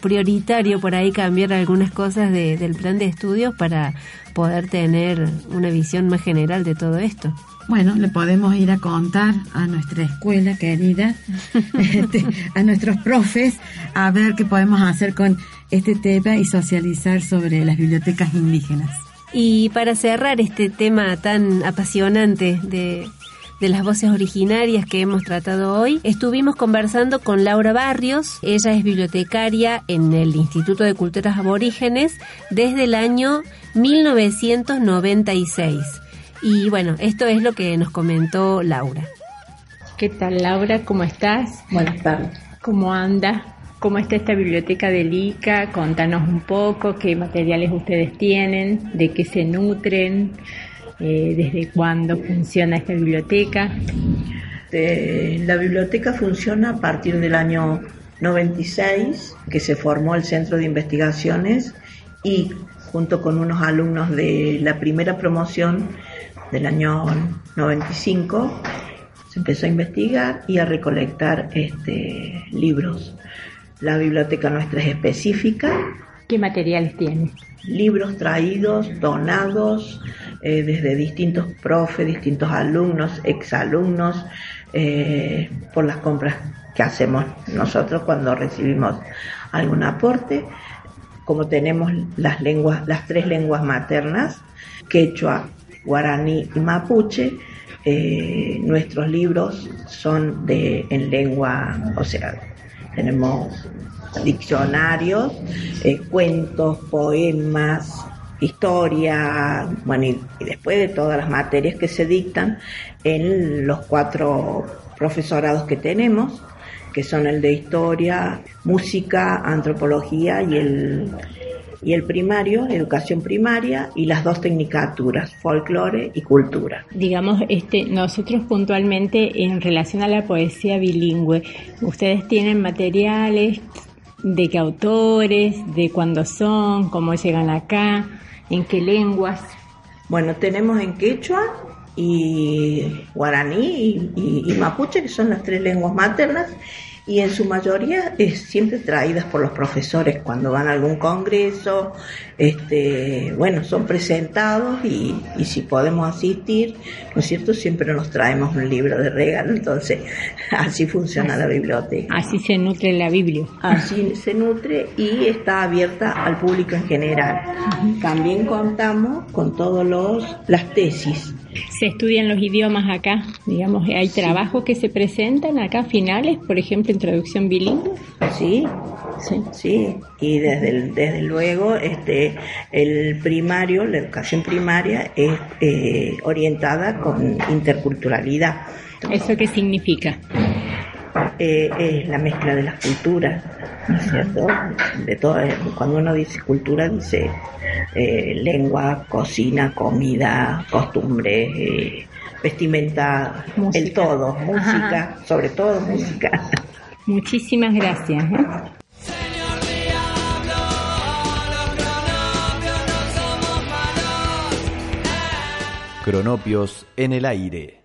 prioritario por ahí cambiar algunas cosas de- del plan de estudios para poder tener una visión más general de todo esto. Bueno, le podemos ir a contar a nuestra escuela querida, este, a nuestros profes, a ver qué podemos hacer con este tema y socializar sobre las bibliotecas indígenas. Y para cerrar este tema tan apasionante de, de las voces originarias que hemos tratado hoy, estuvimos conversando con Laura Barrios. Ella es bibliotecaria en el Instituto de Culturas Aborígenes desde el año 1996. Y bueno, esto es lo que nos comentó Laura. ¿Qué tal Laura? ¿Cómo estás? Buenas tardes. ¿Cómo anda? ¿Cómo está esta biblioteca del ICA? Contanos un poco qué materiales ustedes tienen, de qué se nutren, eh, desde cuándo funciona esta biblioteca. Eh, la biblioteca funciona a partir del año 96, que se formó el Centro de Investigaciones y junto con unos alumnos de la primera promoción del año 95, se empezó a investigar y a recolectar este, libros. La biblioteca nuestra es específica. ¿Qué materiales tiene? Libros traídos, donados eh, desde distintos profes, distintos alumnos, exalumnos, eh, por las compras que hacemos nosotros cuando recibimos algún aporte. Como tenemos las lenguas, las tres lenguas maternas, quechua, guaraní y mapuche, eh, nuestros libros son de en lengua, o sea, tenemos diccionarios, eh, cuentos, poemas, historia, bueno, y, y después de todas las materias que se dictan en los cuatro profesorados que tenemos, que son el de historia, música, antropología y el, y el primario, educación primaria, y las dos tecnicaturas, folclore y cultura. Digamos, este, nosotros puntualmente en relación a la poesía bilingüe, ustedes tienen materiales de qué autores, de cuándo son, cómo llegan acá, en qué lenguas. Bueno, tenemos en quechua y guaraní y, y- y mapuche, que son las tres lenguas maternas, y en su mayoría es siempre traídas por los profesores cuando van a algún congreso, este, bueno, son presentados y, y si podemos asistir, ¿no es cierto? Siempre nos traemos un libro de regalo, entonces así funciona la biblioteca. Así se nutre la Biblia. Así se nutre y está abierta al público en general. También contamos con todos los las tesis. Se estudian los idiomas acá, digamos, hay trabajos que se presentan acá finales, por ejemplo, en traducción bilingüe. Sí, sí, sí. Y desde, el- desde luego, este, el primario, la educación primaria es eh, orientada con interculturalidad. ¿Eso qué significa? Eh, es la mezcla de las culturas, ¿no es cierto? De todo, cuando uno dice cultura, dice eh, lengua, cocina, comida, costumbres, eh, vestimenta, el todo, música, sobre todo música. Muchísimas gracias. Cronopios en el aire.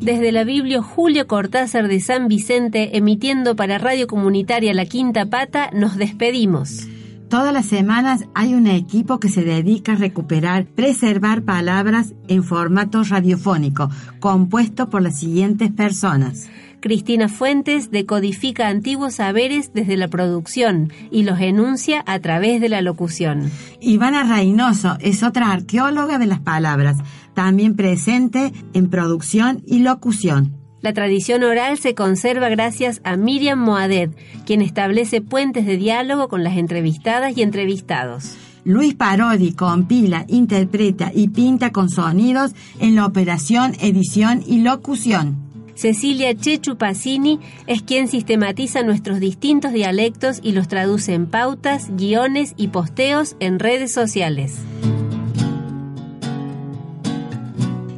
Desde la Biblia Julio Cortázar de San Vicente, emitiendo para Radio Comunitaria La Quinta Pata, nos despedimos. Todas las semanas hay un equipo que se dedica a recuperar, preservar palabras en formato radiofónico, compuesto por las siguientes personas. Cristina Fuentes decodifica antiguos saberes desde la producción y los enuncia a través de la locución. Ivana Reynoso es otra arqueóloga de las palabras, también presente en producción y locución. La tradición oral se conserva gracias a Miriam Moadet, quien establece puentes de diálogo con las entrevistadas y entrevistados. Luis Parodi compila, interpreta y pinta con sonidos en la operación, edición y locución. Cecilia Chechu Pacini es quien sistematiza nuestros distintos dialectos y los traduce en pautas, guiones y posteos en redes sociales.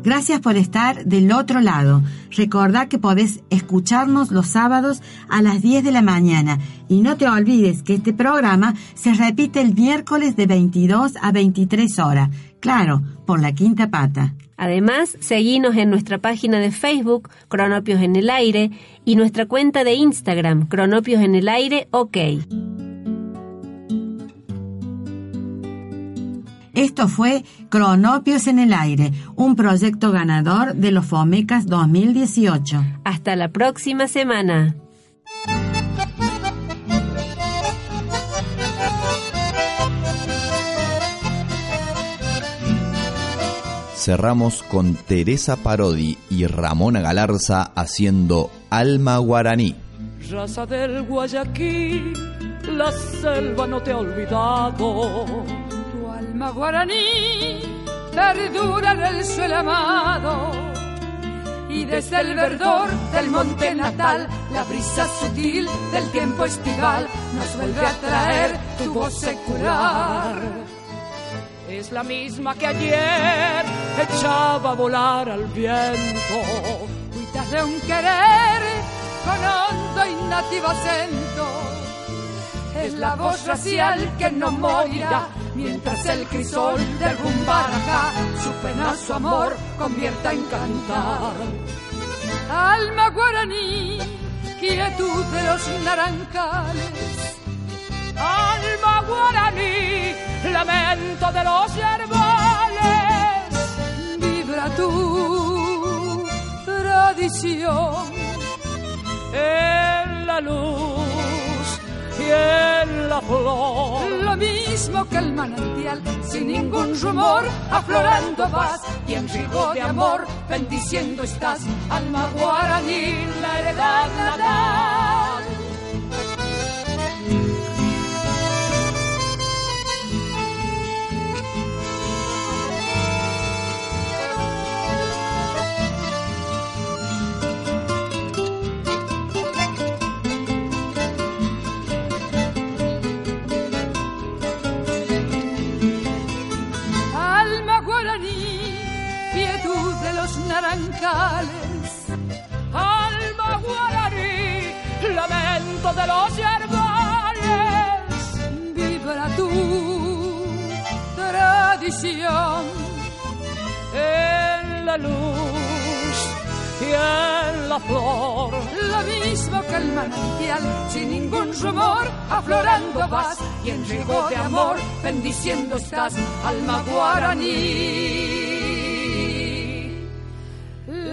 Gracias por estar del otro lado. Recordá que podés escucharnos los sábados a las 10 de la mañana y no te olvides que este programa se repite el miércoles de 22 a 23 horas. Claro, por la quinta pata. Además, seguinos en nuestra página de Facebook, Cronopios en el Aire, y nuestra cuenta de Instagram, Cronopios en el Aire OK. Esto fue Cronopios en el Aire, un proyecto ganador de los FOMECAS 2018. Hasta la próxima semana. Cerramos con Teresa Parodi y Ramona Galarza haciendo Alma Guaraní. Raza del Guayaquil, la selva no te ha olvidado. Tu alma guaraní perdura en el suelo amado. Y desde el verdor del monte natal, la brisa sutil del tiempo estival nos vuelve a traer tu voz secular. Es la misma que ayer echaba a volar al viento. Cuitas de un querer con hondo y nativo acento. Es la voz racial que no morirá mientras el crisol del rumbaraca su pena, amor convierta en cantar. Alma guaraní, quietud de los naranjales. Alma guaraní, lamento de los yerbales. Vibra tu tradición en la luz y en la flor. Lo mismo que el manantial, sin ningún rumor, aflorando vas y en rigo de amor, bendiciendo estás, alma guaraní, la heredad natal. Guaraní. Alma canto de los yerbales vibra tu tradición en la luz y en la flor, lo mismo que el manantial, sin ningún rumor, aflorando vas y en riego de amor, bendiciendo estás, alma guaraní.